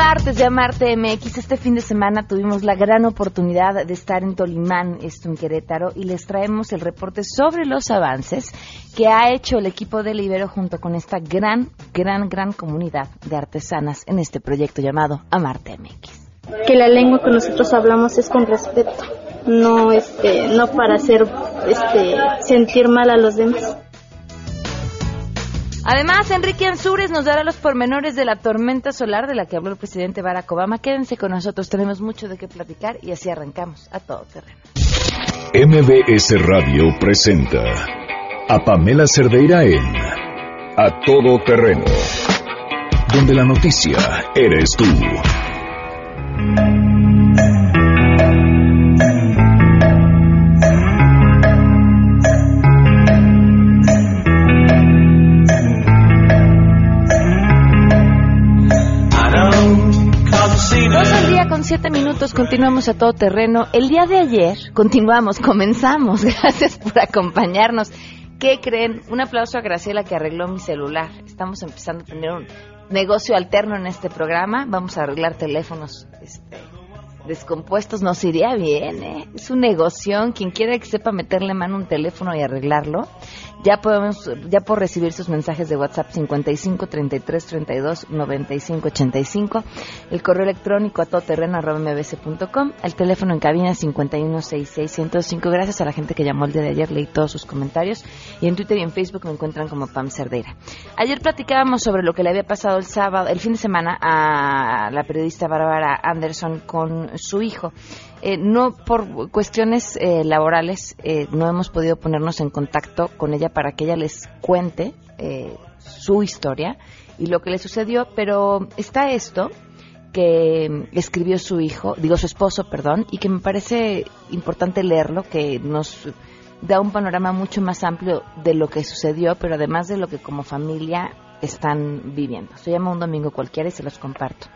martes de Amarte MX. Este fin de semana tuvimos la gran oportunidad de estar en Tolimán, esto en Querétaro, y les traemos el reporte sobre los avances que ha hecho el equipo de Libero junto con esta gran, gran, gran comunidad de artesanas en este proyecto llamado Amarte MX. Que la lengua que nosotros hablamos es con respeto, no, este, no para hacer, este, sentir mal a los demás. Además, Enrique Ansures nos dará los pormenores de la tormenta solar de la que habló el presidente Barack Obama. Quédense con nosotros, tenemos mucho de qué platicar y así arrancamos a todo terreno. MBS Radio presenta a Pamela Cerdeira en A Todo Terreno, donde la noticia eres tú. Siete minutos, continuamos a todo terreno. El día de ayer, continuamos, comenzamos. Gracias por acompañarnos. ¿Qué creen? Un aplauso a Graciela que arregló mi celular. Estamos empezando a tener un negocio alterno en este programa. Vamos a arreglar teléfonos este, descompuestos. Nos iría bien, ¿eh? Es un negocio. Quien quiera que sepa meterle mano a un teléfono y arreglarlo, ya podemos, ya por recibir sus mensajes de WhatsApp 55 33 32 95 85, el correo electrónico a todoterreno.mbc.com, el teléfono en cabina 51 66 105. Gracias a la gente que llamó el día de ayer, leí todos sus comentarios y en Twitter y en Facebook me encuentran como Pam Cerdeira. Ayer platicábamos sobre lo que le había pasado el sábado, el fin de semana a la periodista Bárbara Anderson con su hijo. Eh, no por cuestiones eh, laborales eh, no hemos podido ponernos en contacto con ella para que ella les cuente su historia y lo que le sucedió, pero está esto que escribió su hijo, digo su esposo, perdón, y que me parece importante leerlo, que nos da un panorama mucho más amplio de lo que sucedió, pero además de lo que como familia están viviendo. Se llama Un Domingo Cualquiera y se los comparto.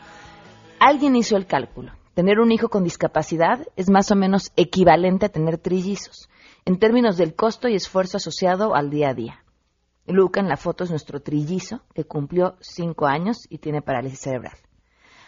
Alguien hizo el cálculo Tener un hijo con discapacidad es más o menos equivalente a tener trillizos, en términos del costo y esfuerzo asociado al día a día. Luca en la foto es nuestro trillizo, que cumplió cinco años y tiene parálisis cerebral.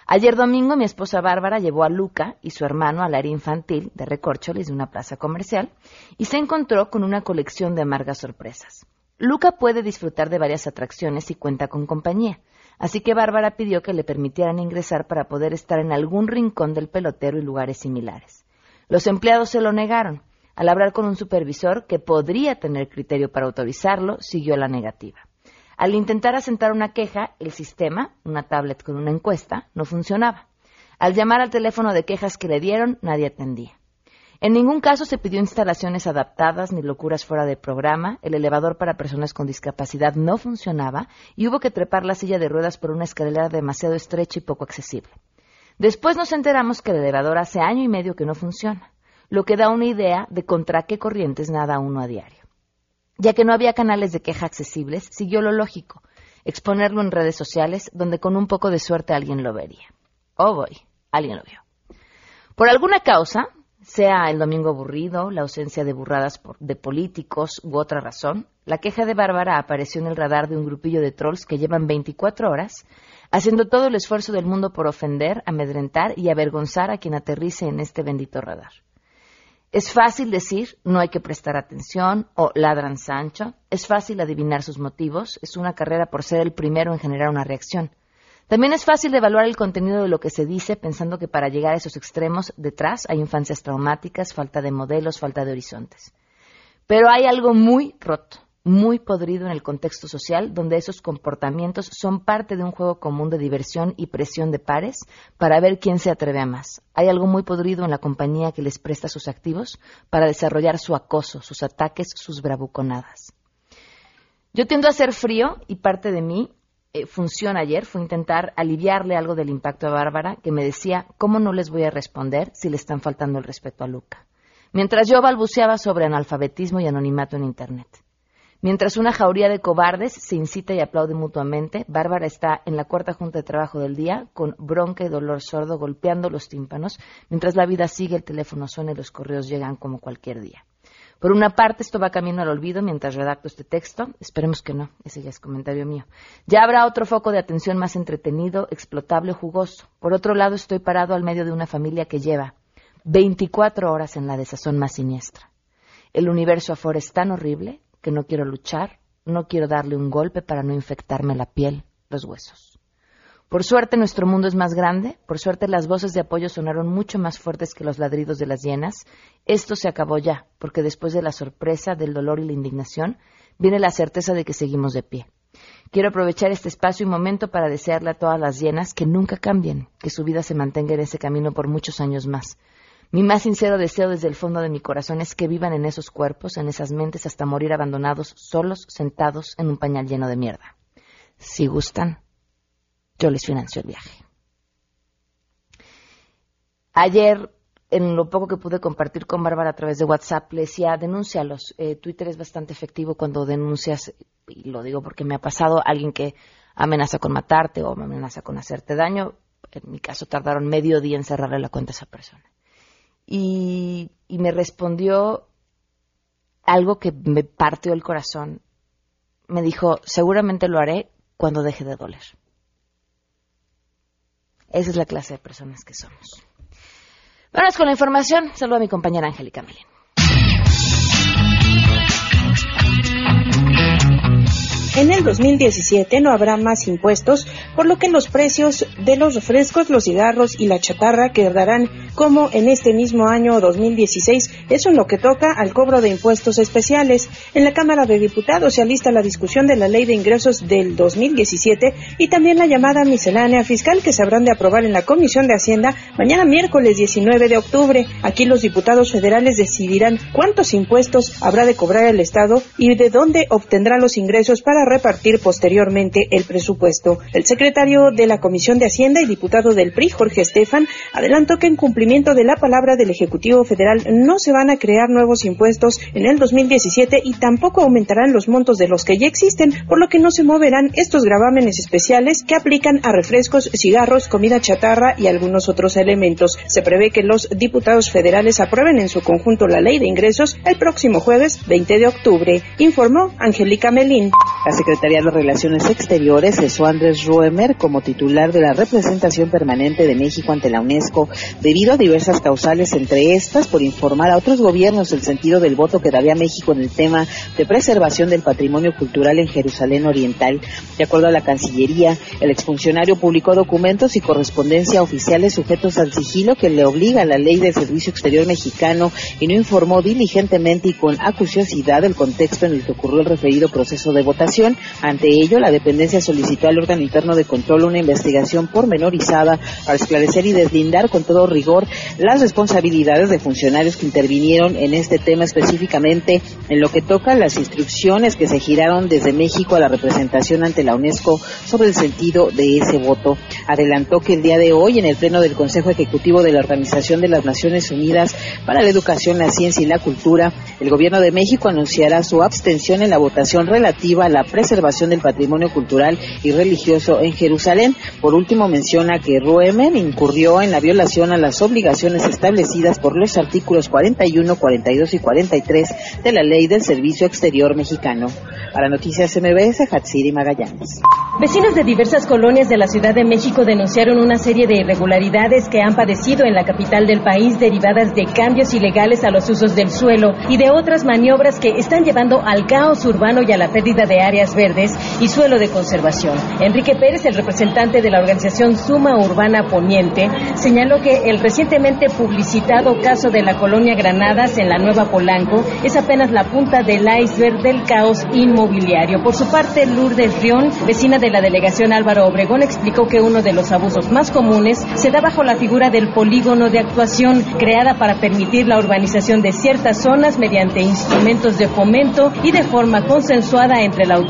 Ayer domingo mi esposa Bárbara llevó a Luca y su hermano al área infantil de Recorcholis de una plaza comercial y se encontró con una colección de amargas sorpresas. Luca puede disfrutar de varias atracciones y cuenta con compañía, Así que Bárbara pidió que le permitieran ingresar para poder estar en algún rincón del pelotero y lugares similares. Los empleados se lo negaron. Al hablar con un supervisor que podría tener criterio para autorizarlo, siguió la negativa. Al intentar asentar una queja, el sistema, una tablet con una encuesta, no funcionaba. Al llamar al teléfono de quejas que le dieron, nadie atendía. En ningún caso se pidió instalaciones adaptadas ni locuras fuera de programa, el elevador para personas con discapacidad no funcionaba y hubo que trepar la silla de ruedas por una escalera demasiado estrecha y poco accesible. Después nos enteramos que el elevador hace año y medio que no funciona, lo que da una idea de contra qué corrientes nada uno a diario. Ya que no había canales de queja accesibles, siguió lo lógico, exponerlo en redes sociales donde con un poco de suerte alguien lo vería. Oh boy, alguien lo vio. Por alguna causa, sea el domingo aburrido, la ausencia de burradas de políticos u otra razón, la queja de Bárbara apareció en el radar de un grupillo de trolls que llevan 24 horas haciendo todo el esfuerzo del mundo por ofender, amedrentar y avergonzar a quien aterrice en este bendito radar. Es fácil decir no hay que prestar atención o ladran Sancho, es fácil adivinar sus motivos, es una carrera por ser el primero en generar una reacción. También es fácil evaluar el contenido de lo que se dice pensando que para llegar a esos extremos detrás hay infancias traumáticas, falta de modelos, falta de horizontes. Pero hay algo muy roto, muy podrido en el contexto social donde esos comportamientos son parte de un juego común de diversión y presión de pares para ver quién se atreve a más. Hay algo muy podrido en la compañía que les presta sus activos para desarrollar su acoso, sus ataques, sus bravuconadas. Yo tiendo a ser frío y parte de mí eh, función ayer fue intentar aliviarle algo del impacto a Bárbara, que me decía, ¿cómo no les voy a responder si le están faltando el respeto a Luca? Mientras yo balbuceaba sobre analfabetismo y anonimato en Internet. Mientras una jauría de cobardes se incita y aplaude mutuamente, Bárbara está en la cuarta junta de trabajo del día, con bronca y dolor sordo golpeando los tímpanos, mientras la vida sigue, el teléfono suena y los correos llegan como cualquier día. Por una parte, esto va camino al olvido mientras redacto este texto. Esperemos que no, ese ya es comentario mío. Ya habrá otro foco de atención más entretenido, explotable, jugoso. Por otro lado, estoy parado al medio de una familia que lleva 24 horas en la desazón más siniestra. El universo afuera es tan horrible que no quiero luchar, no quiero darle un golpe para no infectarme la piel, los huesos. Por suerte nuestro mundo es más grande, por suerte las voces de apoyo sonaron mucho más fuertes que los ladridos de las hienas. Esto se acabó ya, porque después de la sorpresa, del dolor y la indignación, viene la certeza de que seguimos de pie. Quiero aprovechar este espacio y momento para desearle a todas las hienas que nunca cambien, que su vida se mantenga en ese camino por muchos años más. Mi más sincero deseo desde el fondo de mi corazón es que vivan en esos cuerpos, en esas mentes, hasta morir abandonados, solos, sentados en un pañal lleno de mierda. Si gustan, yo les financio el viaje. Ayer, en lo poco que pude compartir con Bárbara a través de WhatsApp, le decía, denúncialos. Eh, Twitter es bastante efectivo cuando denuncias, y lo digo porque me ha pasado, alguien que amenaza con matarte o amenaza con hacerte daño. En mi caso tardaron medio día en cerrarle la cuenta a esa persona. Y me respondió algo que me partió el corazón. Me dijo, seguramente lo haré cuando deje de doler. Esa es la clase de personas que somos. Vamos con la información. Saludo a mi compañera Angélica Melín. En el 2017 no habrá más impuestos, por lo que los precios de los refrescos, los cigarros y la chatarra quedarán como en este mismo año 2016. Eso en lo que toca al cobro de impuestos especiales. En la Cámara de Diputados se alista la discusión de la Ley de Ingresos del 2017 y también la llamada miscelánea fiscal que se habrán de aprobar en la Comisión de Hacienda mañana miércoles 19 de octubre. Aquí los diputados federales decidirán cuántos impuestos habrá de cobrar el Estado y de dónde obtendrá los ingresos para repartir posteriormente el presupuesto. El secretario de la Comisión de Hacienda y diputado del PRI, Jorge Estefan, adelantó que en cumplimiento de la palabra del Ejecutivo Federal no se van a crear nuevos impuestos en el 2017 y tampoco aumentarán los montos de los que ya existen, por lo que no se moverán estos gravámenes especiales que aplican a refrescos, cigarros, comida chatarra y algunos otros elementos. Se prevé que los diputados federales aprueben en su conjunto la ley de ingresos el próximo jueves 20 de octubre, informó Angélica Melín. Secretaría de Relaciones Exteriores cesó Andrés Ruemer como titular de la representación permanente de México ante la UNESCO debido a diversas causales, entre estas por informar a otros gobiernos el sentido del voto que daría México en el tema de preservación del patrimonio cultural en Jerusalén Oriental. De acuerdo a la Cancillería, el exfuncionario publicó documentos y correspondencia oficiales sujetos al sigilo que le obliga a la ley del Servicio Exterior mexicano y no informó diligentemente y con acuciosidad el contexto en el que ocurrió el referido proceso de votación ante ello, la dependencia solicitó al órgano interno de control una investigación pormenorizada para esclarecer y deslindar con todo rigor las responsabilidades de funcionarios que intervinieron en este tema específicamente en lo que toca las instrucciones que se giraron desde México a la representación ante la UNESCO sobre el sentido de ese voto. Adelantó que el día de hoy, en el Pleno del Consejo Ejecutivo de la Organización de las Naciones Unidas para la Educación, la Ciencia y la Cultura, el Gobierno de México anunciará su abstención en la votación relativa a la preservación del patrimonio cultural y religioso en Jerusalén. Por último, menciona que Ruemen incurrió en la violación a las obligaciones establecidas por los artículos 41, 42 y 43 de la Ley del Servicio Exterior Mexicano. Para Noticias MBS, Hatsiri Magallanes. Vecinos de diversas colonias de la Ciudad de México denunciaron una serie de irregularidades que han padecido en la capital del país derivadas de cambios ilegales a los usos del suelo y de otras maniobras que están llevando al caos urbano y a la pérdida de áreas verdes y suelo de conservación. Enrique Pérez, el representante de la organización Suma Urbana Poniente, señaló que el recientemente publicitado caso de la colonia Granadas en la Nueva Polanco es apenas la punta del iceberg del caos inmobiliario. Por su parte, Lourdes Rión, vecina de la delegación Álvaro Obregón explicó que uno de los abusos más comunes se da bajo la figura del polígono de actuación creada para permitir la urbanización de ciertas zonas mediante instrumentos de fomento y de forma consensuada entre la autoridad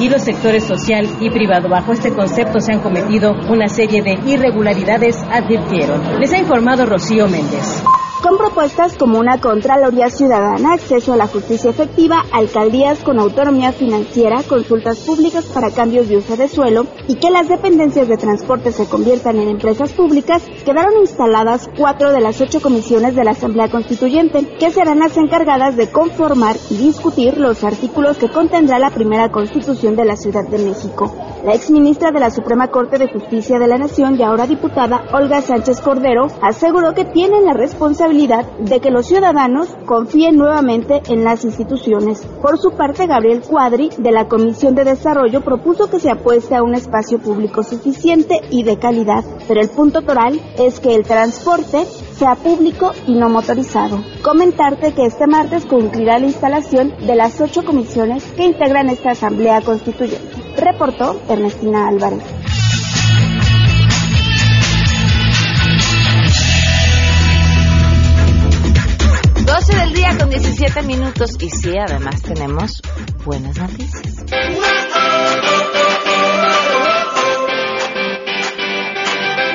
y los sectores social y privado. Bajo este concepto se han cometido una serie de irregularidades, advirtieron. Les ha informado Rocío Méndez. Con propuestas como una Contraloría Ciudadana, acceso a la justicia efectiva, alcaldías con autonomía financiera, consultas públicas para cambios de uso de suelo y que las dependencias de transporte se conviertan en empresas públicas, quedaron instaladas cuatro de las ocho comisiones de la Asamblea Constituyente, que serán las encargadas de conformar y discutir los artículos que contendrá la primera Constitución de la Ciudad de México. La exministra de la Suprema Corte de Justicia de la Nación y ahora diputada Olga Sánchez Cordero aseguró que tienen la responsabilidad de que los ciudadanos confíen nuevamente en las instituciones. Por su parte, Gabriel Cuadri, de la Comisión de Desarrollo, propuso que se apueste a un espacio público suficiente y de calidad, pero el punto toral es que el transporte sea público y no motorizado. Comentarte que este martes concluirá la instalación de las ocho comisiones que integran esta Asamblea Constituyente. Reportó Ernestina Álvarez. 12 del día con 17 minutos y sí, además tenemos buenas noticias.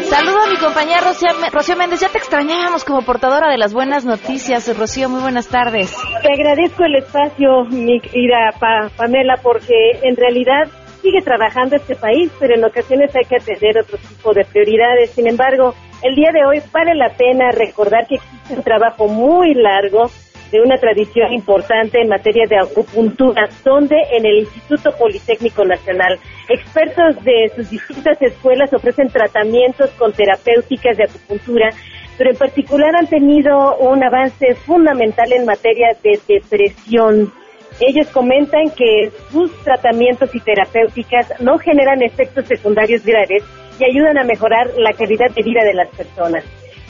Saludo a mi compañera Rocío, Méndez. Ya te extrañábamos como portadora de las buenas noticias. Rocío, muy buenas tardes. Te agradezco el espacio, mi querida Pamela, porque en realidad sigue trabajando este país, pero en ocasiones hay que atender otro tipo de prioridades. Sin embargo, el día de hoy vale la pena recordar que existe un trabajo muy largo de una tradición importante en materia de acupuntura, donde en el Instituto Politécnico Nacional expertos de sus distintas escuelas ofrecen tratamientos con terapéuticas de acupuntura, pero en particular han tenido un avance fundamental en materia de depresión. Ellos comentan que sus tratamientos y terapéuticas no generan efectos secundarios graves y ayudan a mejorar la calidad de vida de las personas.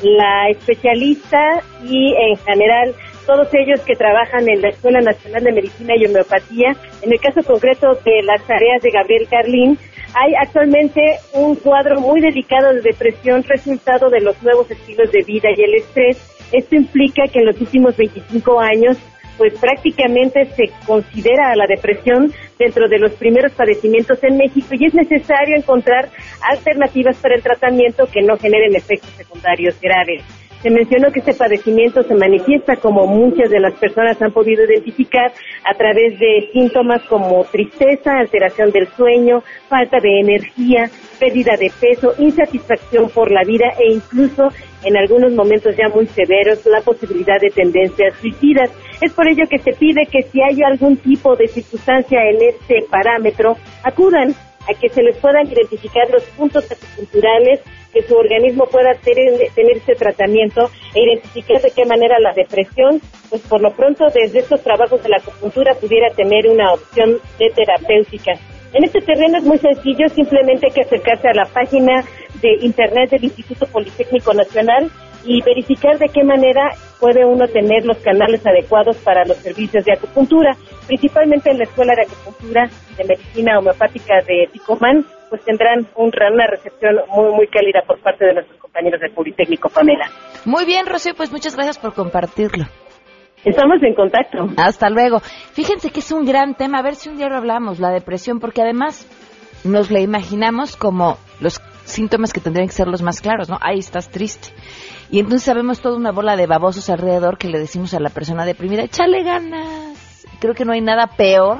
La especialista y en general todos ellos que trabajan en la Escuela Nacional de Medicina y Homeopatía. En el caso concreto de las tareas de Gabriel Carlín, hay actualmente un cuadro muy delicado de depresión resultado de los nuevos estilos de vida y el estrés. Esto implica que en los últimos 25 años pues prácticamente se considera a la depresión dentro de los primeros padecimientos en México y es necesario encontrar alternativas para el tratamiento que no generen efectos secundarios graves. Se mencionó que este padecimiento se manifiesta como muchas de las personas han podido identificar a través de síntomas como tristeza, alteración del sueño, falta de energía, pérdida de peso, insatisfacción por la vida e incluso en algunos momentos ya muy severos la posibilidad de tendencias suicidas. Es por ello que se pide que si hay algún tipo de circunstancia en este parámetro, acudan a que se les puedan identificar los puntos acupunturales que su organismo pueda tener, tener ese tratamiento e identificar de qué manera la depresión, pues por lo pronto desde estos trabajos de la acupuntura pudiera tener una opción de terapéutica. En este terreno es muy sencillo, simplemente hay que acercarse a la página de internet del Instituto Politécnico Nacional y verificar de qué manera puede uno tener los canales adecuados para los servicios de acupuntura, principalmente en la Escuela de Acupuntura de Medicina Homeopática de Ticomán, pues tendrán una recepción muy, muy cálida por parte de nuestros compañeros del Politécnico, Pamela. Muy bien, Rocío, pues muchas gracias por compartirlo. Estamos en contacto. Hasta luego. Fíjense que es un gran tema, a ver si un día lo hablamos, la depresión, porque además nos la imaginamos como los síntomas que tendrían que ser los más claros, ¿no? Ahí estás triste. Y entonces sabemos toda una bola de babosos alrededor que le decimos a la persona deprimida, échale ganas. Creo que no hay nada peor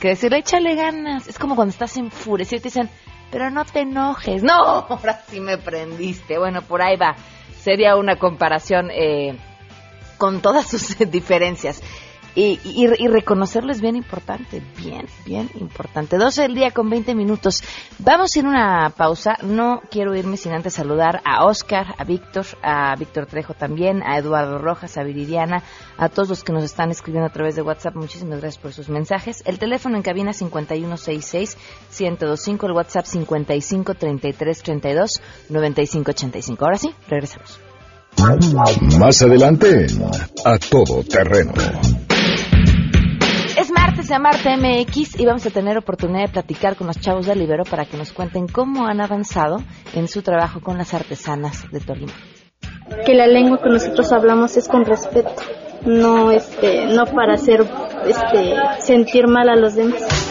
que decirle, échale ganas. Es como cuando estás enfurecido y te dicen, pero no te enojes. No, ahora sí me prendiste. Bueno, por ahí va. Sería una comparación eh, con todas sus diferencias. Y, y, reconocerlo es bien importante, bien, bien importante. 12 del día con 20 minutos. Vamos a ir una pausa. No quiero irme sin antes saludar a Oscar, a Víctor, a Víctor Trejo también, a Eduardo Rojas, a Viridiana, a todos los que nos están escribiendo a través de WhatsApp. Muchísimas gracias por sus mensajes. El teléfono en cabina 5166-1025, el WhatsApp 553332-9585. Ahora sí, regresamos. Más adelante, a todo terreno martes de Marte MX y vamos a tener oportunidad de platicar con los chavos del Libero para que nos cuenten cómo han avanzado en su trabajo con las artesanas de Tolima. Que la lengua que nosotros hablamos es con respeto, no este, no para hacer este sentir mal a los demás.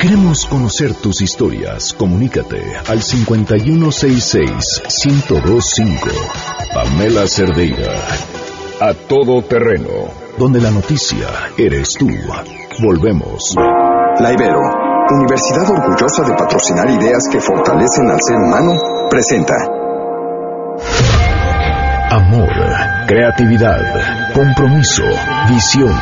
Queremos conocer tus historias. Comunícate al 5166 1025. Pamela Cerdeira. A Todo Terreno, donde la noticia eres tú. Volvemos. La Ibero, Universidad orgullosa de patrocinar ideas que fortalecen al ser humano, presenta. Amor, creatividad, compromiso, visión.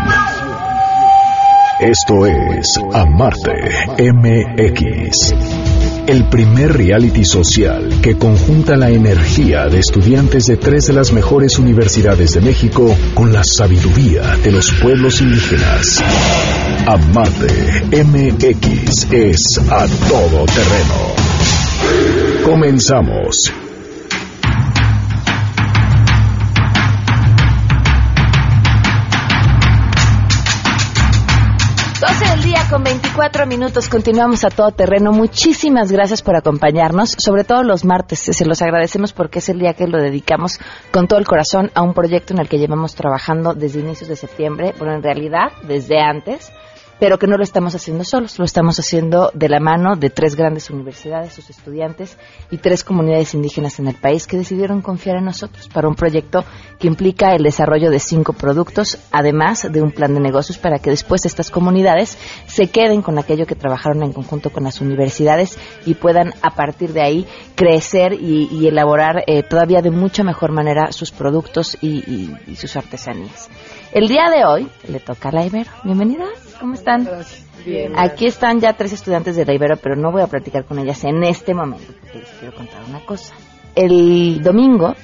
Esto es Amarte MX el primer reality social que conjunta la energía de estudiantes de tres de las mejores universidades de México con la sabiduría de los pueblos indígenas. Amate MX es a todo terreno. Comenzamos. Con 24 minutos. Continuamos a todo terreno. Muchísimas gracias por acompañarnos, sobre todo los martes. Se los agradecemos porque es el día que lo dedicamos con todo el corazón a un proyecto en el que llevamos trabajando desde inicios de septiembre. Bueno, en realidad, desde antes pero que no lo estamos haciendo solos, lo estamos haciendo de la mano de tres grandes universidades, sus estudiantes y tres comunidades indígenas en el país que decidieron confiar en nosotros para un proyecto que implica el desarrollo de cinco productos, además de un plan de negocios para que después estas comunidades se queden con aquello que trabajaron en conjunto con las universidades y puedan a partir de ahí crecer y, elaborar eh, todavía de mucha mejor manera sus productos y, y sus artesanías. El día de hoy le toca a la Ibero. Bienvenida. ¿Cómo están? Bien. Aquí están ya tres estudiantes de la Ibero, pero no voy a platicar con ellas en este momento, porque les quiero contar una cosa. El domingo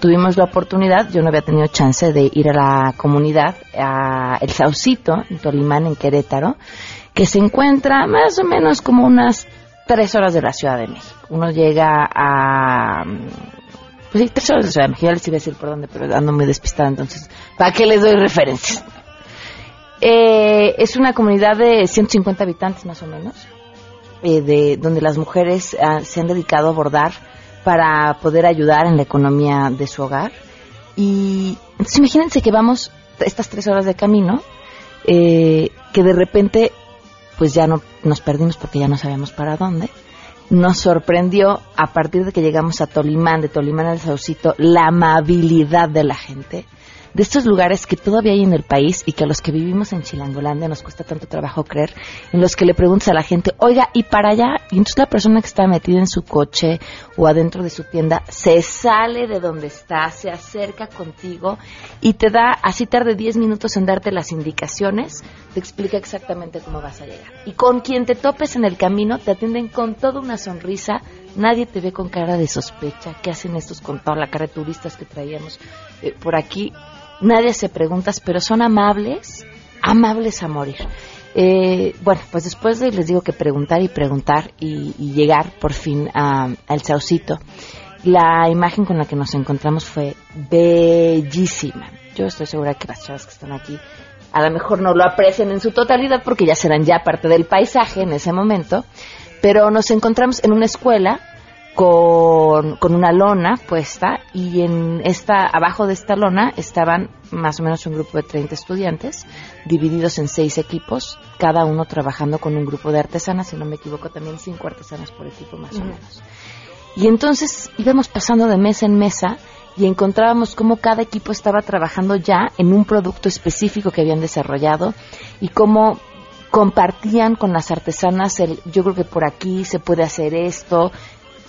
tuvimos la oportunidad, yo no había tenido chance de ir a la comunidad, a El Saucito, en Tolimán, en Querétaro, que se encuentra más o menos como unas tres horas de la Ciudad de México. Uno llega a pues sí, tres horas de México, ya les iba a decir por dónde, pero ando muy despistada, entonces, ¿para qué les doy referencias? Eh, es una comunidad de 150 habitantes más o menos, eh, de donde las mujeres ah, se han dedicado a bordar para poder ayudar en la economía de su hogar. Y entonces imagínense que vamos estas tres horas de camino, eh, que de repente pues ya no nos perdimos porque ya no sabíamos para dónde. Nos sorprendió a partir de que llegamos a Tolimán, de Tolimán al Saucito, la amabilidad de la gente de estos lugares que todavía hay en el país y que a los que vivimos en Chilangolandia nos cuesta tanto trabajo creer, en los que le preguntas a la gente, oiga, ¿y para allá? Y entonces la persona que está metida en su coche o adentro de su tienda se sale de donde está, se acerca contigo y te da, así tarde 10 minutos en darte las indicaciones, te explica exactamente cómo vas a llegar. Y con quien te topes en el camino te atienden con toda una sonrisa, nadie te ve con cara de sospecha, ¿qué hacen estos con toda la cara de turistas que traíamos eh, por aquí? Nadie se pregunta, pero son amables, amables a morir. Eh, bueno, pues después de, les digo que preguntar y preguntar y, llegar por fin al Saucito, la imagen con la que nos encontramos fue bellísima. Yo estoy segura que las chavas que están aquí a lo mejor no lo aprecian en su totalidad porque ya serán ya parte del paisaje en ese momento, pero nos encontramos en una escuela con, con, una lona puesta y en esta abajo de esta lona estaban más o menos un grupo de 30 estudiantes divididos en seis equipos, cada uno trabajando con un grupo de artesanas, si no me equivoco también cinco artesanas por equipo más o menos. Y entonces íbamos pasando de mesa en mesa y encontrábamos cómo cada equipo estaba trabajando ya en un producto específico que habían desarrollado y cómo compartían con las artesanas el yo creo que por aquí se puede hacer esto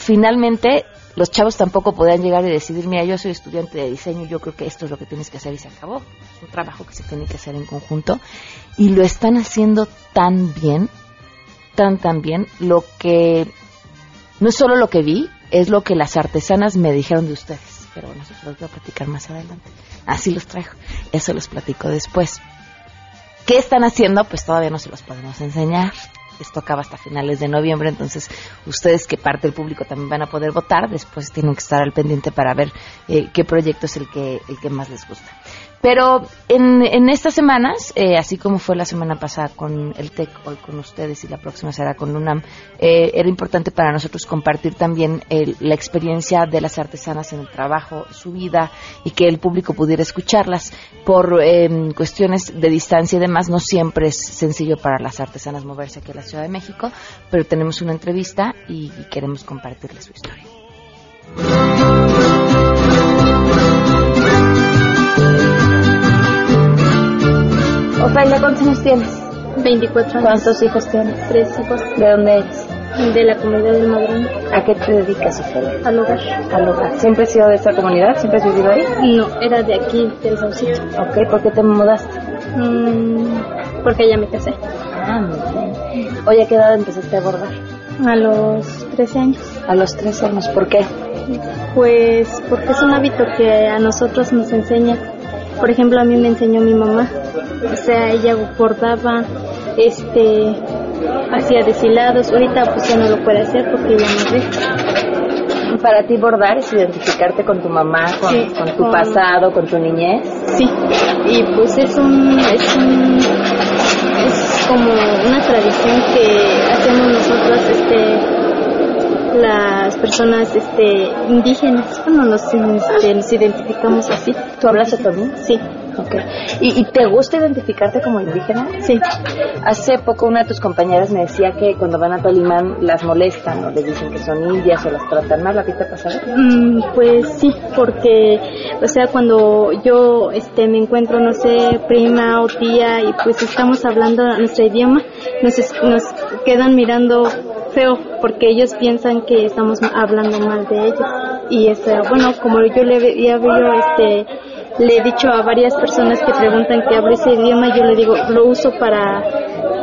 finalmente los chavos tampoco podían llegar y decidir, mira, yo soy estudiante de diseño, yo creo que esto es lo que tienes que hacer y se acabó. Es un trabajo que se tiene que hacer en conjunto y lo están haciendo tan bien, tan, tan bien, lo que no es solo lo que vi, es lo que las artesanas me dijeron de ustedes. Pero bueno, eso los voy a platicar más adelante. Así los traigo. Eso los platico después. ¿Qué están haciendo? Pues todavía no se los podemos enseñar esto acaba hasta finales de noviembre, entonces ustedes que parte del público también van a poder votar, después tienen que estar al pendiente para ver eh, qué proyecto es el que, el que más les gusta. Pero en, en estas semanas, eh, así como fue la semana pasada con el TEC, hoy con ustedes y la próxima será con UNAM, eh, era importante para nosotros compartir también la experiencia de las artesanas en el trabajo, su vida y que el público pudiera escucharlas. Por em, cuestiones de distancia y demás, no siempre es sencillo para las artesanas moverse aquí a la Ciudad de México, pero tenemos una entrevista y queremos compartirles su historia. Rafaela, ¿cuántos años tienes? 24 años. ¿Cuántos hijos tienes? Tres hijos. ¿De dónde eres? De la comunidad del Madrón. ¿A qué te dedicas, Ofelia? Al hogar. Al hogar. ¿Siempre has sido de esta comunidad? ¿Siempre has vivido ahí? No, era de aquí, del Saucito. Ok, ¿por qué te mudaste? Mm, porque ya me casé. Ah, muy bien. Oye, ¿a qué edad empezaste a bordar? A los 13 años. A los 13 años, ¿por qué? Pues porque es un hábito que a nosotros nos enseña. Por ejemplo, a mí me enseñó mi mamá. O sea, ella bordaba, este, hacía deshilados. Ahorita pues ya no lo puede hacer porque ya no ve. Para ti bordar es identificarte con tu mamá, con, Sí, con tu con- pasado, con tu niñez. Sí, y pues es un, es un, es como una tradición que hacemos nosotras, este, las personas, este, indígenas, bueno, nos, este, nos identificamos así. ¿Tú hablas otomí? Sí. Ok. ¿Y, ¿Y te gusta identificarte como indígena? Sí. Hace poco una de tus compañeras me decía que cuando van a Tolimán las molestan o les dicen que son indias o las tratan mal. ¿A ti te ha pasado? Mm, pues sí, porque, o sea, cuando yo este, me encuentro, no sé, prima o tía y pues estamos hablando nuestro idioma, nos, nos quedan mirando feo porque ellos piensan que estamos hablando mal de ellos. Y este, bueno, como yo le había yo, este, le he dicho a varias personas que preguntan que hablo ese idioma, yo le digo, lo uso para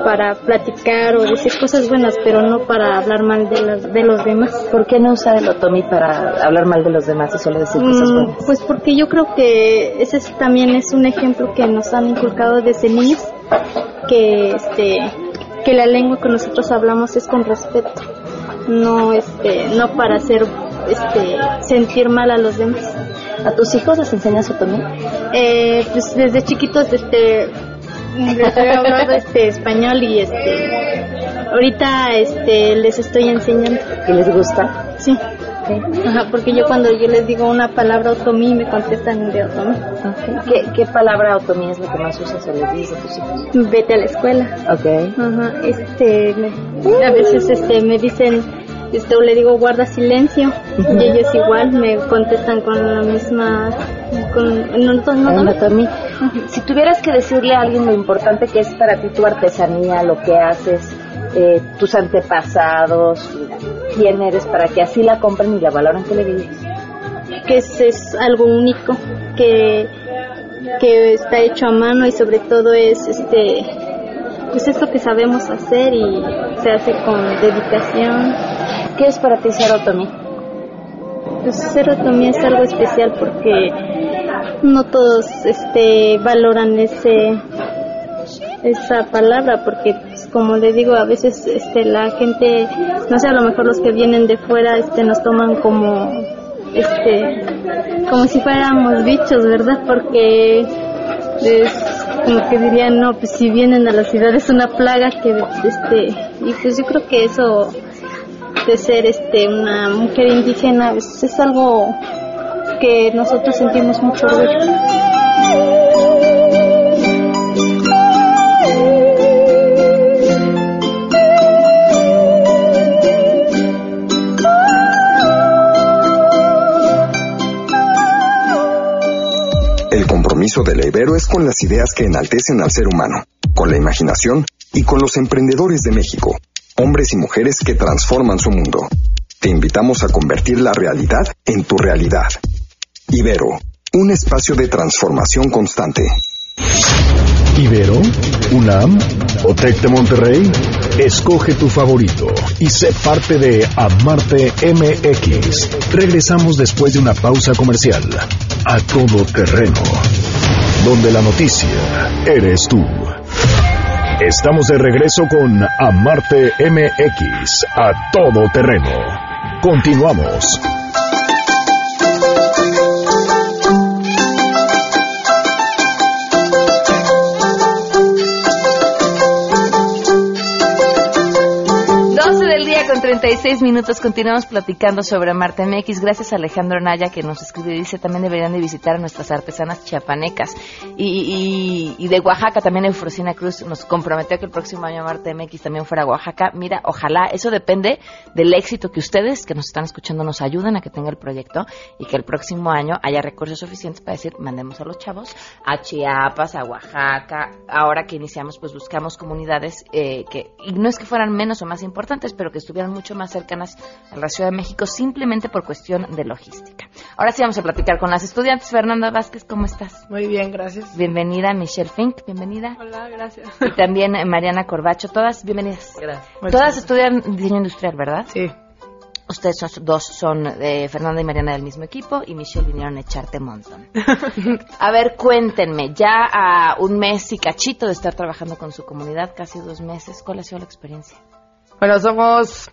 para platicar o decir cosas buenas, pero no para hablar mal de, las, de los demás. ¿Por qué no usa el otomí para hablar mal de los demás y solo decir cosas Mm, buenas? Pues porque yo creo que ese es- también es un ejemplo que nos han inculcado desde niños, que este que la lengua que nosotros hablamos es con respeto, no este no para hacer este sentir mal a los demás. ¿A tus hijos les enseñas otomí? Eh, pues desde chiquitos este les he hablado este español y este ahorita este les estoy enseñando. ¿Y les gusta? Sí. Ajá, porque yo cuando yo les digo una palabra otomí me contestan de otomí. ¿Qué, ¿Qué palabra otomí es lo que más usas o les dices a tus hijos? Vete a la escuela. Ok. Ajá, este, me- a veces este me dicen, este, o le digo guarda silencio y ellos igual me contestan con la misma, con, no, no, no, otomí. Si tuvieras que decirle a alguien lo importante que es para ti tu artesanía, lo que haces, eh, tus antepasados, quién eres, para que así la compren y la valoren, ¿qué le dirías? que es, es algo único, que, que está hecho a mano y sobre todo es este pues es lo que sabemos hacer y se hace con dedicación. ¿Qué es para ti ser otomí? Pues es algo especial porque no todos este valoran ese esa palabra porque como le digo a veces este la gente no sé a lo mejor los que vienen de fuera este nos toman como este como si fuéramos bichos verdad porque es como que dirían no pues si vienen a la ciudad es una plaga que este y pues yo creo que eso de ser este una mujer indígena pues, es algo que nosotros sentimos mucho orgullo compromiso de la Ibero es con las ideas que enaltecen al ser humano, con la imaginación y con los emprendedores de México, hombres y mujeres que transforman su mundo. Te invitamos a convertir la realidad en tu realidad. Ibero, un espacio de transformación constante. Ibero, UNAM o Tec de Monterrey. Escoge tu favorito y sé parte de Amarte MX. Regresamos después de una pausa comercial. A todo terreno. Donde la noticia eres tú. Estamos de regreso con Amarte MX. A todo terreno. Continuamos. 36 minutos continuamos platicando sobre Marte MX. Gracias a Alejandro Naya que nos escribe y dice también deberían de visitar a nuestras artesanas chiapanecas. Y, y, de Oaxaca también Eufrosina Cruz nos comprometió que el próximo año Marte MX también fuera a Oaxaca. Mira, ojalá, eso depende del éxito que ustedes que nos están escuchando nos ayuden a que tenga el proyecto y que el próximo año haya recursos suficientes para decir, mandemos a los chavos a Chiapas, a Oaxaca. Ahora que iniciamos, pues buscamos comunidades eh, que, y no es que fueran menos o más importantes, pero que estuvieran mucho más cercanas a la Ciudad de México simplemente por cuestión de logística. Ahora sí vamos a platicar con las estudiantes. Fernanda Vázquez, ¿cómo estás? Muy bien, gracias. Bienvenida Michelle Fink, bienvenida. Hola, gracias. Y también eh, Mariana Corbacho, todas bienvenidas. Gracias. Todas estudian diseño industrial, ¿verdad? Sí. Ustedes dos son eh, Fernanda y Mariana del mismo equipo y Michelle vinieron a echarte montón. a ver, cuéntenme, ya a un mes y cachito de estar trabajando con su comunidad, casi dos meses, ¿cuál ha sido la experiencia? Bueno, somos...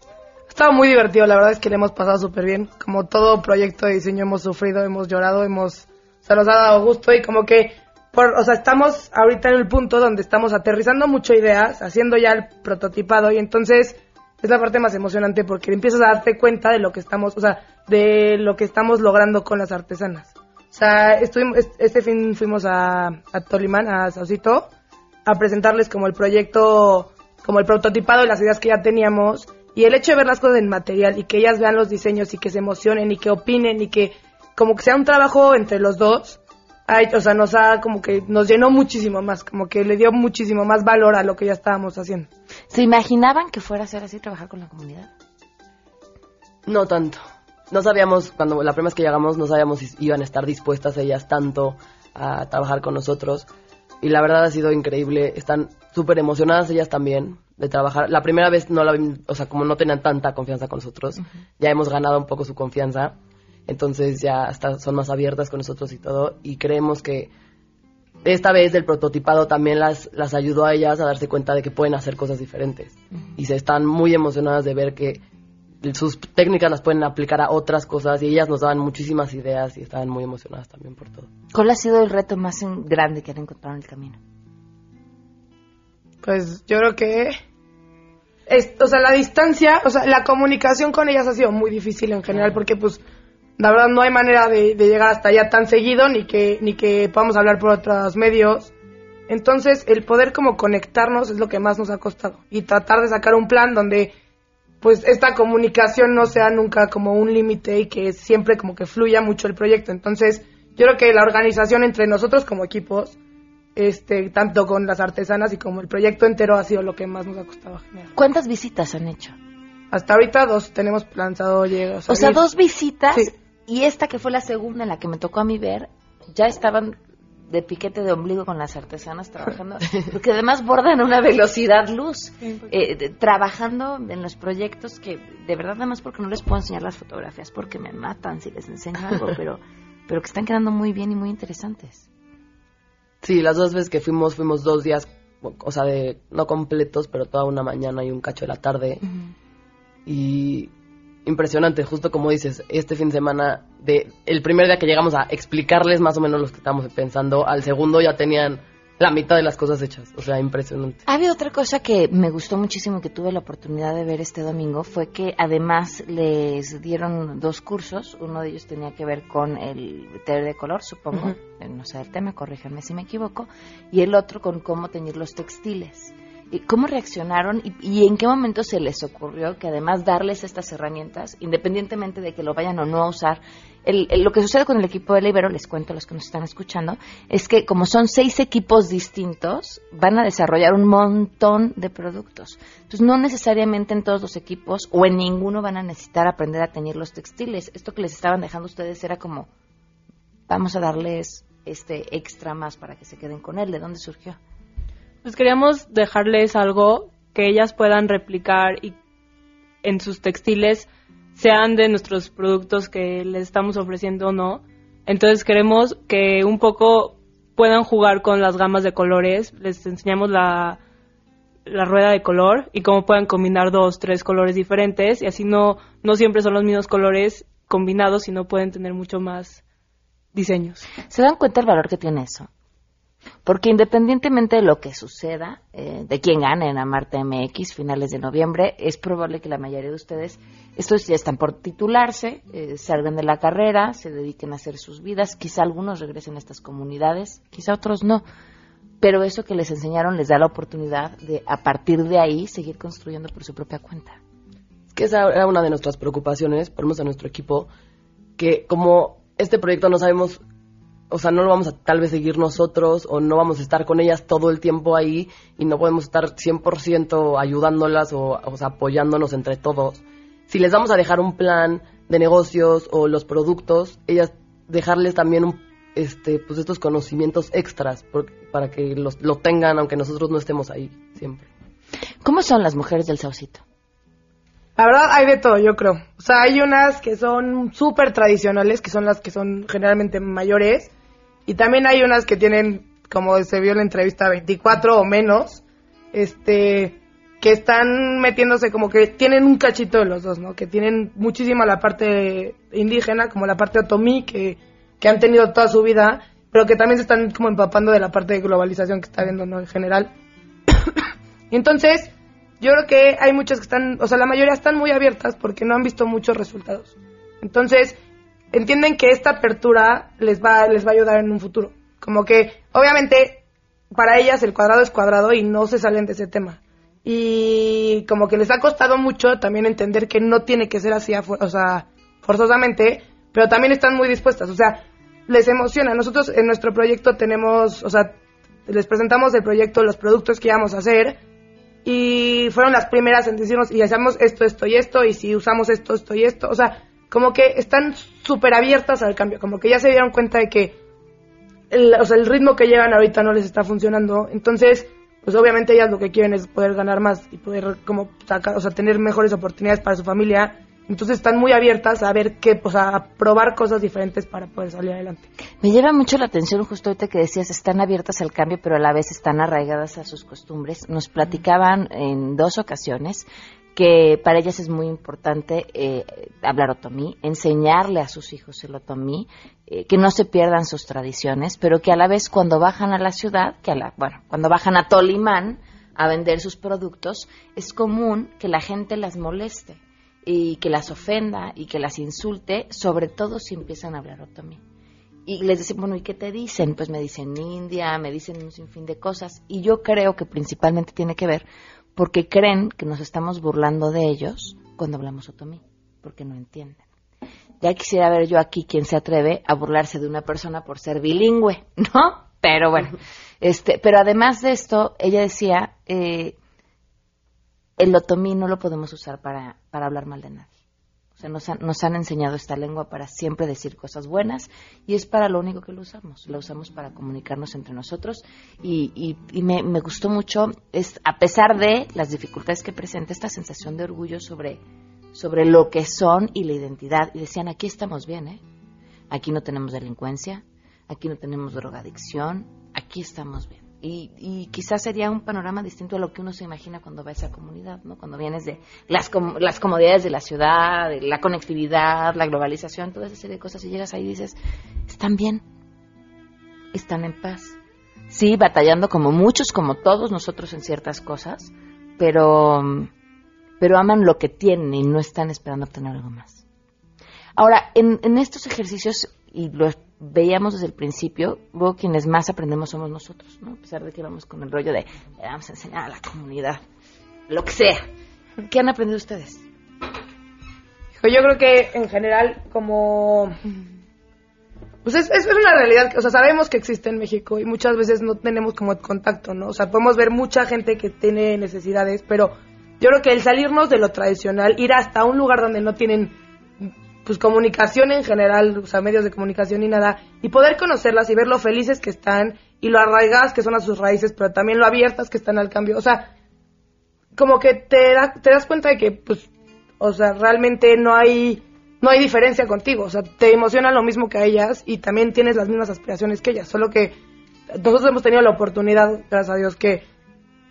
Ha estado muy divertido, la verdad es que le hemos pasado súper bien. Como todo proyecto de diseño hemos sufrido, hemos llorado, hemos... Se nos ha dado gusto y como que... Por, o sea, estamos ahorita en el punto donde estamos aterrizando mucho ideas, haciendo ya el prototipado y entonces es la parte más emocionante porque empiezas a darte cuenta de lo que estamos, o sea, de lo que estamos logrando con las artesanas. O sea, estuvimos, este fin fuimos a, a Tolimán, a Saucito, a presentarles como el proyecto, como el prototipado de las ideas que ya teníamos. Y el hecho de ver las cosas en material y que ellas vean los diseños y que se emocionen y que opinen y que como que sea un trabajo entre los dos, o sea, nos ha como que nos llenó muchísimo más, como que le dio muchísimo más valor a lo que ya estábamos haciendo. ¿Se imaginaban que fuera a ser así trabajar con la comunidad? No tanto. No sabíamos, cuando la primera vez que llegamos, no sabíamos si iban a estar dispuestas ellas tanto a trabajar con nosotros. Y la verdad ha sido increíble. Están súper emocionadas ellas también de trabajar. La primera vez no la o sea, como no tenían tanta confianza con nosotros, ya hemos ganado un poco su confianza entonces ya hasta son más abiertas con nosotros y todo, y creemos que esta vez el prototipado también las, las ayudó a ellas a darse cuenta de que pueden hacer cosas diferentes, y se están muy emocionadas de ver que sus técnicas las pueden aplicar a otras cosas y ellas nos daban muchísimas ideas y estaban muy emocionadas también por todo. ¿Cuál ha sido el reto más grande que han encontrado en el camino? Pues yo creo que o sea, la distancia, o sea, la comunicación con ellas ha sido muy difícil en general porque pues la verdad no hay manera de, llegar hasta allá tan seguido ni que ni que podamos hablar por otros medios. Entonces el poder como conectarnos es lo que más nos ha costado y tratar de sacar un plan donde pues esta comunicación no sea nunca como un límite y que siempre como que fluya mucho el proyecto. Entonces yo creo que la organización entre nosotros como equipos este tanto con las artesanas y como el proyecto entero ha sido lo que más nos ha costado generar. ¿Cuántas visitas han hecho? Hasta ahorita dos tenemos planzado llegar. O sea, dos visitas y esta que fue la segunda en la que me tocó a mí ver, ya estaban de piquete de ombligo con las artesanas trabajando, porque además bordan una velocidad luz, eh, trabajando en los proyectos que de verdad nada más porque no les puedo enseñar las fotografías, porque me matan si les enseño algo, pero, pero que están quedando muy bien y muy interesantes. Sí, las dos veces que fuimos, fuimos dos días, o sea, de, no completos, pero toda una mañana y un cacho de la tarde. Y impresionante, justo como dices, este fin de semana, de el primer día que llegamos a explicarles más o menos lo que estábamos pensando, al segundo ya tenían la mitad de las cosas hechas, o sea, impresionante. Había otra cosa que me gustó muchísimo que tuve la oportunidad de ver este domingo, fue que además les dieron dos cursos, uno de ellos tenía que ver con el tener de color, supongo, no sé el tema, corríjanme si me equivoco, y el otro con cómo teñir los textiles. ¿Cómo reaccionaron y, en qué momento se les ocurrió que además darles estas herramientas, independientemente de que lo vayan o no a usar, lo que sucede con el equipo de Libero, les cuento a los que nos están escuchando, es que como son seis equipos distintos, van a desarrollar un montón de productos. Entonces, no necesariamente en todos los equipos o en ninguno van a necesitar aprender a teñir los textiles. Esto que les estaban dejando ustedes era como, vamos a darles este extra más para que se queden con él. ¿De dónde surgió? Pues queríamos dejarles algo que ellas puedan replicar y en sus textiles sean de nuestros productos que les estamos ofreciendo o no. Entonces queremos que un poco puedan jugar con las gamas de colores. Les enseñamos la, la rueda de color y cómo puedan combinar dos, tres colores diferentes y así no, no siempre son los mismos colores combinados, sino pueden tener mucho más diseños. ¿Se dan cuenta el valor que tiene eso? Porque independientemente de lo que suceda, eh, de quién gane en Amarte MX, finales de noviembre, es probable que la mayoría de ustedes, estos ya están por titularse, eh, salgan de la carrera, se dediquen a hacer sus vidas, quizá algunos regresen a estas comunidades, quizá otros no. Pero eso que les enseñaron les da la oportunidad de, a partir de ahí, seguir construyendo por su propia cuenta. Es que esa era una de nuestras preocupaciones, ponemos a nuestro equipo, que como este proyecto no sabemos o sea, no lo vamos a tal vez seguir nosotros o no vamos a estar con ellas todo el tiempo ahí y no podemos estar 100% ayudándolas o, o sea, apoyándonos entre todos. Si les vamos a dejar un plan de negocios o los productos, ellas dejarles también un, este, pues estos conocimientos extras para que los, lo tengan aunque nosotros no estemos ahí siempre. ¿Cómo son las mujeres del Saucito? La verdad hay de todo, yo creo. O sea, hay unas que son súper tradicionales, que son las que son generalmente mayores, y también hay unas que tienen, como se vio en la entrevista, 24 o menos, este, que están metiéndose como que tienen un cachito de los dos, ¿no? Que tienen muchísima la parte indígena, como la parte otomí, que, que han tenido toda su vida, pero que también se están como empapando de la parte de globalización que está viendo, ¿no? En general. entonces, yo creo que hay muchas que están, o sea, la mayoría están muy abiertas porque no han visto muchos resultados. Entonces, entienden que esta apertura les va, les va a ayudar en un futuro. Como que, obviamente, para ellas el cuadrado es cuadrado y no se salen de ese tema. Y como que les ha costado mucho también entender que no tiene que ser así, o sea, forzosamente, pero también están muy dispuestas. O sea, les emociona. Nosotros en nuestro proyecto tenemos, o sea, les presentamos el proyecto, los productos que íbamos a hacer y fueron las primeras en decirnos, y hacemos esto, esto y esto, y si usamos esto, esto y esto. O sea, como que están súper abiertas al cambio, como que ya se dieron cuenta de que el, o sea, el ritmo que llevan ahorita no les está funcionando. Entonces, pues obviamente ellas lo que quieren es poder ganar más y poder como sacar, o sea, tener mejores oportunidades para su familia. Entonces están muy abiertas a ver qué, pues a probar cosas diferentes para poder salir adelante. Me lleva mucho la atención justo ahorita que decías, están abiertas al cambio, pero a la vez están arraigadas a sus costumbres. Nos platicaban en dos ocasiones que para ellas es muy importante eh, hablar otomí, enseñarle a sus hijos el otomí, eh, que no se pierdan sus tradiciones, pero que a la vez cuando bajan a la ciudad, que a la, bueno, cuando bajan a Tolimán a vender sus productos, es común que la gente las moleste y que las ofenda y que las insulte, sobre todo si empiezan a hablar otomí. Y les dicen, bueno, ¿y qué te dicen? Pues me dicen India, me dicen un sinfín de cosas. Y yo creo que principalmente tiene que ver porque creen que nos estamos burlando de ellos cuando hablamos otomí, porque no entienden. Ya quisiera ver yo aquí quién se atreve a burlarse de una persona por ser bilingüe, ¿no? Pero bueno, este, pero además de esto, ella decía, eh, el otomí no lo podemos usar para, para hablar mal de nadie sea, nos han, nos han enseñado esta lengua para siempre decir cosas buenas y es para lo único que lo usamos. La usamos para comunicarnos entre nosotros y, y, me, me, gustó mucho, es, a pesar de las dificultades que presenta esta sensación de orgullo sobre, sobre lo que son y la identidad. Y decían, aquí estamos bien, ¿eh? Aquí no tenemos delincuencia, aquí no tenemos drogadicción, aquí estamos bien. Y, quizás sería un panorama distinto a lo que uno se imagina cuando va a esa comunidad, ¿no? Cuando vienes de las, las comodidades de la ciudad, la conectividad, la globalización, toda esa serie de cosas, y llegas ahí y dices, están bien, están en paz. Sí, batallando como muchos, como todos nosotros en ciertas cosas, pero, pero aman lo que tienen y no están esperando obtener algo más. Ahora, en, en estos ejercicios, y los veíamos desde el principio, luego quienes más aprendemos somos nosotros, ¿no? A pesar de que vamos con el rollo de vamos a enseñar a la comunidad, lo que sea. ¿Qué han aprendido ustedes? Yo creo que en general como... Pues es, es una realidad, o sea, sabemos que existe en México y muchas veces no tenemos como contacto, ¿no? O sea, podemos ver mucha gente que tiene necesidades, pero yo creo que el salirnos de lo tradicional, ir hasta un lugar donde no tienen pues comunicación en general, o sea, medios de comunicación y nada, y poder conocerlas y ver lo felices que están y lo arraigadas que son a sus raíces, pero también lo abiertas que están al cambio. O sea, como que te, te das cuenta de que, pues, o sea, realmente no hay, no hay diferencia contigo. O sea, te emociona lo mismo que a ellas y también tienes las mismas aspiraciones que ellas. Solo que nosotros hemos tenido la oportunidad, gracias a Dios, que,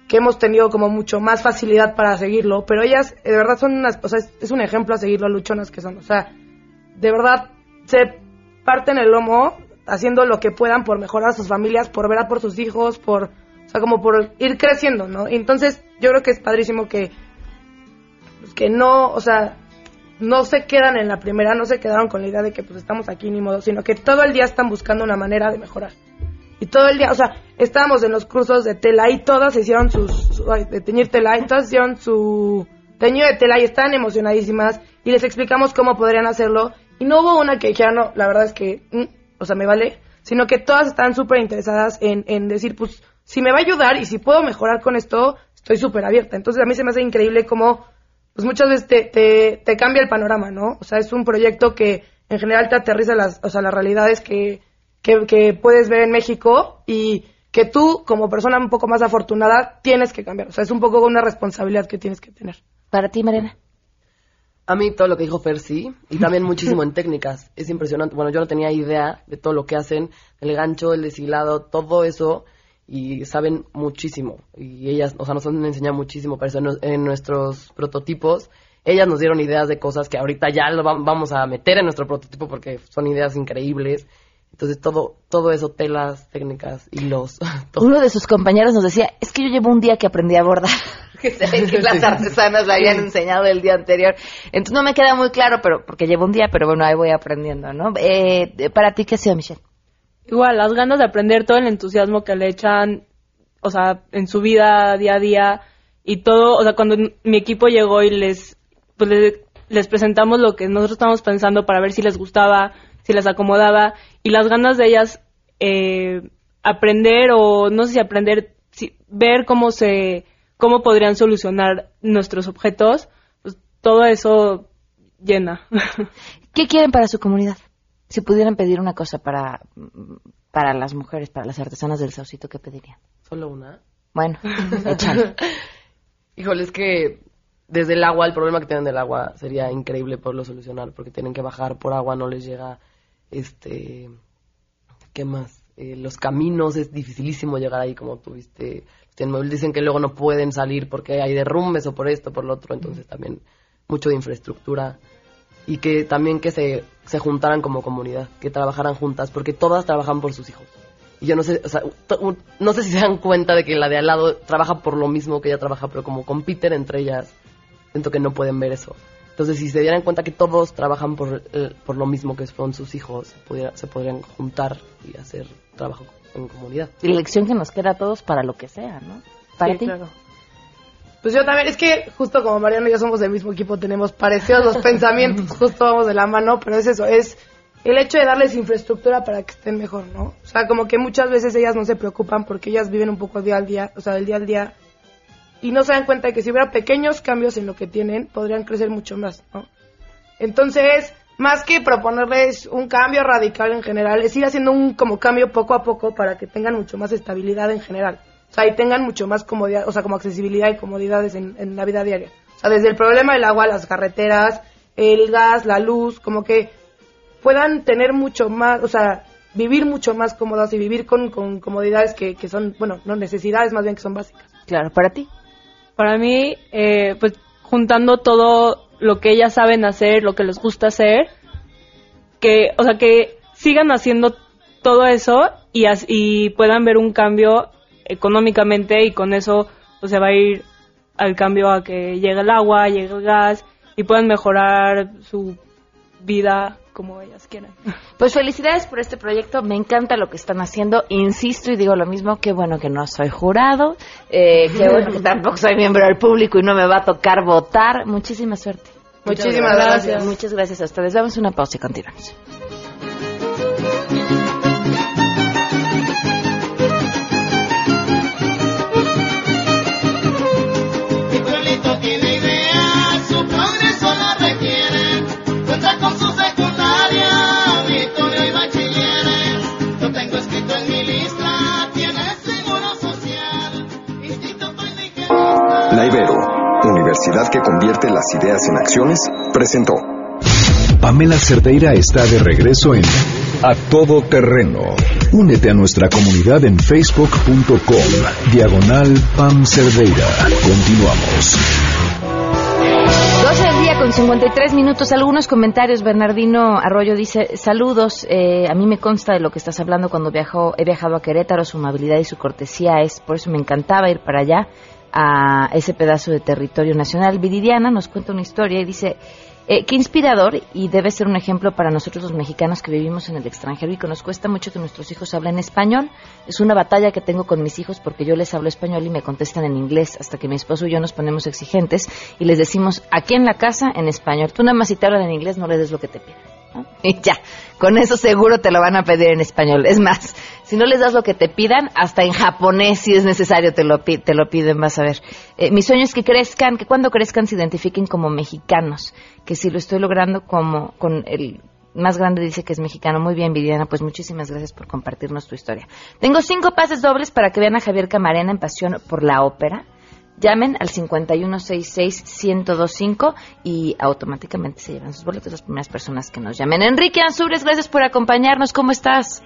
que hemos tenido como mucho más facilidad para seguirlo, pero ellas de verdad son unas, o sea, es, es un ejemplo a seguir lo luchonas que son. O sea, de verdad se parten el lomo haciendo lo que puedan por mejorar a sus familias, por ver a por sus hijos, por, o sea, como por ir creciendo, ¿no? Entonces, yo creo que es padrísimo que, pues, que no, o sea, no se quedan en la primera, no se quedaron con la idea de que pues estamos aquí ni modo, sino que todo el día están buscando una manera de mejorar. Y todo el día, o sea, estábamos en los cursos de tela y todas hicieron sus, su- de teñir tela, y todas hicieron su teñido de tela y estaban emocionadísimas y les explicamos cómo podrían hacerlo y no hubo una que dijera, no, la verdad es que, mm, o sea, me vale, sino que todas están súper interesadas en, en decir, pues, si me va a ayudar y si puedo mejorar con esto, estoy súper abierta. Entonces a mí se me hace increíble cómo, pues muchas veces te, te, cambia el panorama, ¿no? O sea, es un proyecto que en general te aterriza las, o sea, las realidades que, que, que puedes ver en México y que tú, como persona un poco más afortunada, tienes que cambiar. O sea, es un poco una responsabilidad que tienes que tener. Para ti, Mariana. A mí todo lo que dijo Fer sí, y también muchísimo en técnicas. Es impresionante. Bueno, yo no tenía idea de todo lo que hacen, el gancho, el deshilado, todo eso, y saben muchísimo. Y ellas, o sea, nos han enseñado muchísimo para en, en nuestros prototipos. Ellas nos dieron ideas de cosas que ahorita ya lo vam- vamos a meter en nuestro prototipo porque son ideas increíbles. Entonces todo, todo eso, telas, técnicas, hilos, todo. Uno de sus compañeros nos decía, es que yo llevo un día que aprendí a bordar. que se ve que las artesanas le habían enseñado el día anterior. Entonces no me queda muy claro, pero porque llevo un día, pero bueno, ahí voy aprendiendo, ¿no? Eh, para ti, ¿qué ha sido, Michelle? Igual, las ganas de aprender, todo el entusiasmo que le echan, o sea, en su vida día a día y todo, o sea, cuando mi equipo llegó y les, pues le- les presentamos lo que nosotros estábamos pensando para ver si les gustaba, si les acomodaba y las ganas de ellas eh, aprender o no sé si aprender, si- ver cómo se, cómo podrían solucionar nuestros objetos, pues todo eso llena. ¿Qué quieren para su comunidad? Si pudieran pedir una cosa para, para las mujeres, para las artesanas del Saucito, ¿qué pedirían? Solo una. Bueno, échale. Híjole, es que desde el agua, el problema que tienen del agua sería increíble poderlo solucionar, porque tienen que bajar por agua, no les llega, este, ¿qué más? Eh, los caminos, es dificilísimo llegar ahí, como tuviste. Dicen que luego no pueden salir porque hay derrumbes o por esto, por lo otro, entonces también mucho de infraestructura. Y que también que se, se juntaran como comunidad, que trabajaran juntas, porque todas trabajan por sus hijos. Y yo no sé, o sea, no sé si se dan cuenta de que la de al lado trabaja por lo mismo que ella trabaja, pero como compiten entre ellas, siento que no pueden ver eso. Entonces, si se dieran cuenta que todos trabajan por, eh, por lo mismo que son sus hijos, se, pudiera- se podrían juntar y hacer trabajo en comunidad. Y la lección que nos queda a todos para lo que sea, ¿no? Para Sí, ti. claro. Pues yo también, es que justo como Mariano y yo somos del mismo equipo, tenemos parecidos los pensamientos, justo vamos de la mano, pero es eso, es el hecho de darles infraestructura para que estén mejor, ¿no? O sea, como que muchas veces ellas no se preocupan porque ellas viven un poco día al día, o sea, del día al día, y no se dan cuenta de que si hubiera pequeños cambios en lo que tienen, podrían crecer mucho más, ¿no? Entonces, más que proponerles un cambio radical en general, es ir haciendo un como cambio poco a poco para que tengan mucho más estabilidad en general. O sea, y tengan mucho más comodidad, o sea, como accesibilidad y comodidades en, en la vida diaria. O sea, desde el problema del agua, las carreteras, el gas, la luz, como que puedan tener mucho más, o sea, vivir mucho más cómodas y vivir con, con comodidades que, que son, bueno, no necesidades más bien que son básicas. Claro, para ti. Para mí, eh, pues juntando todo lo que ellas saben hacer, lo que les gusta hacer, que, o sea, que sigan haciendo todo eso y, y puedan ver un cambio económicamente y con eso pues se va a ir al cambio a que llegue el agua, llegue el gas y puedan mejorar su vida como ellas quieran. Pues felicidades por este proyecto, me encanta lo que están haciendo, insisto y digo lo mismo, qué bueno que no soy jurado, eh, qué bueno que tampoco soy miembro del público y no me va a tocar votar, muchísima suerte. Muchísimas gracias. Muchas gracias a ustedes, damos una pausa y continuamos. Que convierte las ideas en acciones, presentó Pamela Cerdeira está de regreso en A Todo Terreno. Únete a nuestra comunidad en facebook.com. Diagonal Pam Cerdeira. Continuamos. 12 del día con 53 minutos. Algunos comentarios. Bernardino Arroyo dice: Saludos. eh, a mí me consta de lo que estás hablando cuando viajó, he viajado a Querétaro. Su amabilidad y su cortesía es por eso me encantaba ir para allá a ese pedazo de territorio nacional. Viridiana nos cuenta una historia y dice: eh, Qué inspirador y debe ser un ejemplo para nosotros los mexicanos que vivimos en el extranjero y que nos cuesta mucho que nuestros hijos hablen español. Es una batalla que tengo con mis hijos porque yo les hablo español y me contestan en inglés hasta que mi esposo y yo nos ponemos exigentes y les decimos aquí en la casa en español. Tú nada más si te hablan en inglés no le des lo que te piden. Y ya, con eso seguro te lo van a pedir en español. Es más, si no les das lo que te pidan, hasta en japonés si es necesario te lo, te lo piden, vas a ver. Eh, mi sueño es que crezcan, que cuando crezcan se identifiquen como mexicanos, que si lo estoy logrando como con el más grande dice que es mexicano. Muy bien, Viviana, pues muchísimas gracias por compartirnos tu historia. Tengo cinco pases dobles para que vean a Javier Camarena en Pasión por la Ópera. Llamen al 5166-1025 y automáticamente se llevan sus boletos las primeras personas que nos llamen. Enrique Ansures, gracias por acompañarnos. ¿Cómo estás?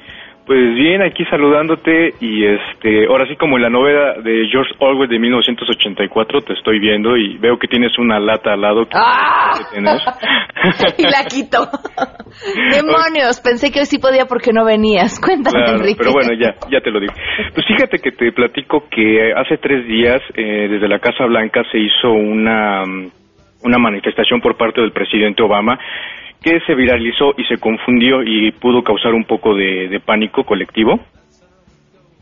Pues bien, aquí saludándote y este, ahora sí como en la novela de George Orwell de 1984 te estoy viendo y veo que tienes una lata al lado que ¡Ah! que tener. y la quito. Demonios, pensé que hoy sí podía porque no venías. Cuéntame, Claro, Enrique. pero bueno, ya, ya te lo digo. Pues fíjate que te platico que hace tres días eh, desde la Casa Blanca se hizo una, mm, una manifestación por parte del presidente Obama que se viralizó y se confundió y pudo causar un poco de, de pánico colectivo.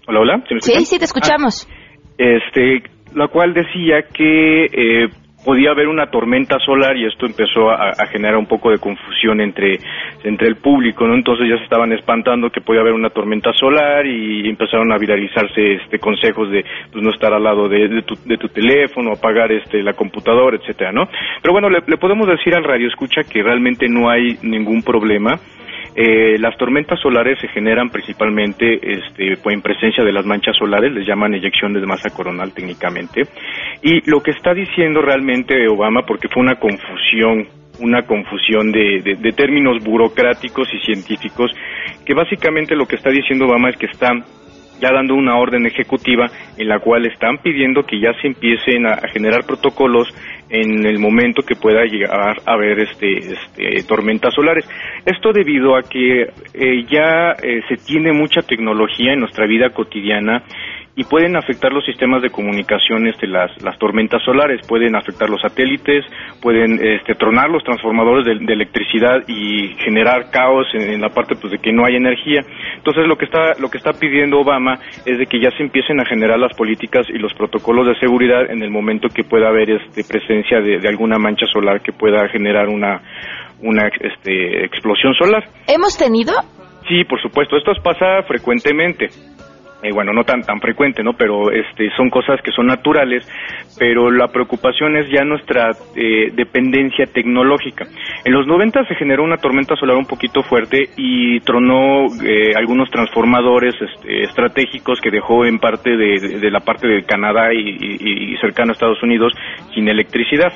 Hola, hola. ¿se me Sí, sí, te escuchamos. este, la cual decía que eh, podía haber una tormenta solar y esto empezó a, generar un poco de confusión entre, entre el público, ¿no? Entonces ya se estaban espantando que podía haber una tormenta solar y empezaron a viralizarse este consejos de pues, no estar al lado de, de tu, de tu teléfono, apagar este la computadora, etcétera, ¿no? Pero bueno, le, le podemos decir al radio escucha que realmente no hay ningún problema. Eh, las tormentas solares se generan principalmente este, pues, en presencia de las manchas solares, les llaman eyección de masa coronal técnicamente. Y lo que está diciendo realmente Obama, porque fue una confusión, una confusión de, términos burocráticos y científicos, que básicamente lo que está diciendo Obama es que está ya dando una orden ejecutiva en la cual están pidiendo que ya se empiecen a generar protocolos en el momento que pueda llegar a haber este, este, tormentas solares. Esto debido a que eh, ya eh, se tiene mucha tecnología en nuestra vida cotidiana y pueden afectar los sistemas de comunicación este, las, las tormentas solares, pueden afectar los satélites, pueden este, tronar los transformadores de, de electricidad y generar caos en, en la parte pues, de que no hay energía. Entonces lo que está lo que está pidiendo Obama es de que ya se empiecen a generar las políticas y los protocolos de seguridad en el momento que pueda haber este, presencia de, de alguna mancha solar que pueda generar una una este, explosión solar. ¿Hemos tenido? Sí, por supuesto, esto pasa frecuentemente. Eh, bueno, no tan tan frecuente, ¿no? Pero este son cosas que son naturales, pero la preocupación es ya nuestra eh, dependencia tecnológica. En los 90 se generó una tormenta solar un poquito fuerte y tronó eh, algunos transformadores este, estratégicos que dejó en parte de, la parte de Canadá y, y- y cercano a Estados Unidos sin electricidad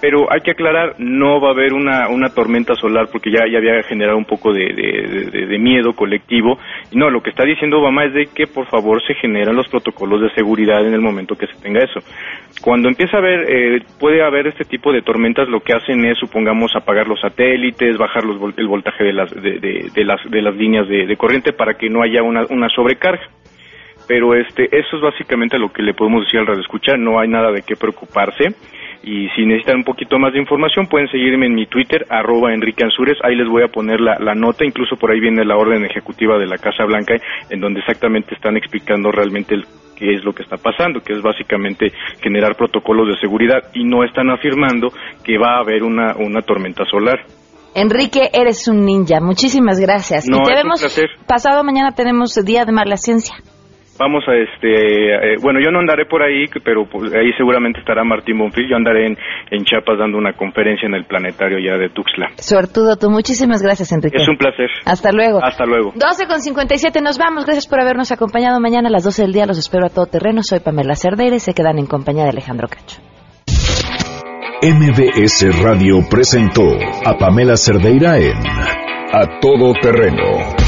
pero hay que aclarar, no va a haber una, una tormenta solar porque ya, ya había generado un poco de, de- miedo colectivo. No, lo que está diciendo Obama es de que por favor se generan los protocolos de seguridad en el momento que se tenga eso. Cuando empieza a haber, eh, puede haber este tipo de tormentas, lo que hacen es, supongamos, apagar los satélites, bajar los el voltaje de las, de, las, de las líneas de, corriente para que no haya una, una sobrecarga pero este eso es básicamente lo que le podemos decir al radio escuchar no hay nada de qué preocuparse y si necesitan un poquito más de información pueden seguirme en mi Twitter arroba Enrique Ansures ahí les voy a poner la, la nota incluso por ahí viene la orden ejecutiva de la Casa Blanca en donde exactamente están explicando realmente el- qué es lo que está pasando que es básicamente generar protocolos de seguridad y no están afirmando que va a haber una, una tormenta solar Enrique, eres un ninja. Muchísimas gracias. No, y te es un vemos placer. pasado mañana tenemos Día de Mar la Ciencia. Vamos a este, eh, bueno, yo no andaré por ahí, pero pues, ahí seguramente estará Martín Bonfil. Yo andaré en, en Chiapas dando una conferencia en el planetario ya de Tuxtla. Suertudo tú. Muchísimas gracias, Enrique. Es un placer. Hasta luego. Hasta luego. 12 con 57, nos vamos. Gracias por habernos acompañado mañana a las 12 del día. Los espero a todo terreno. Soy Pamela Cerdeira y se quedan en compañía de Alejandro Cacho. MBS Radio presentó a Pamela Cerdeira en A Todo Terreno.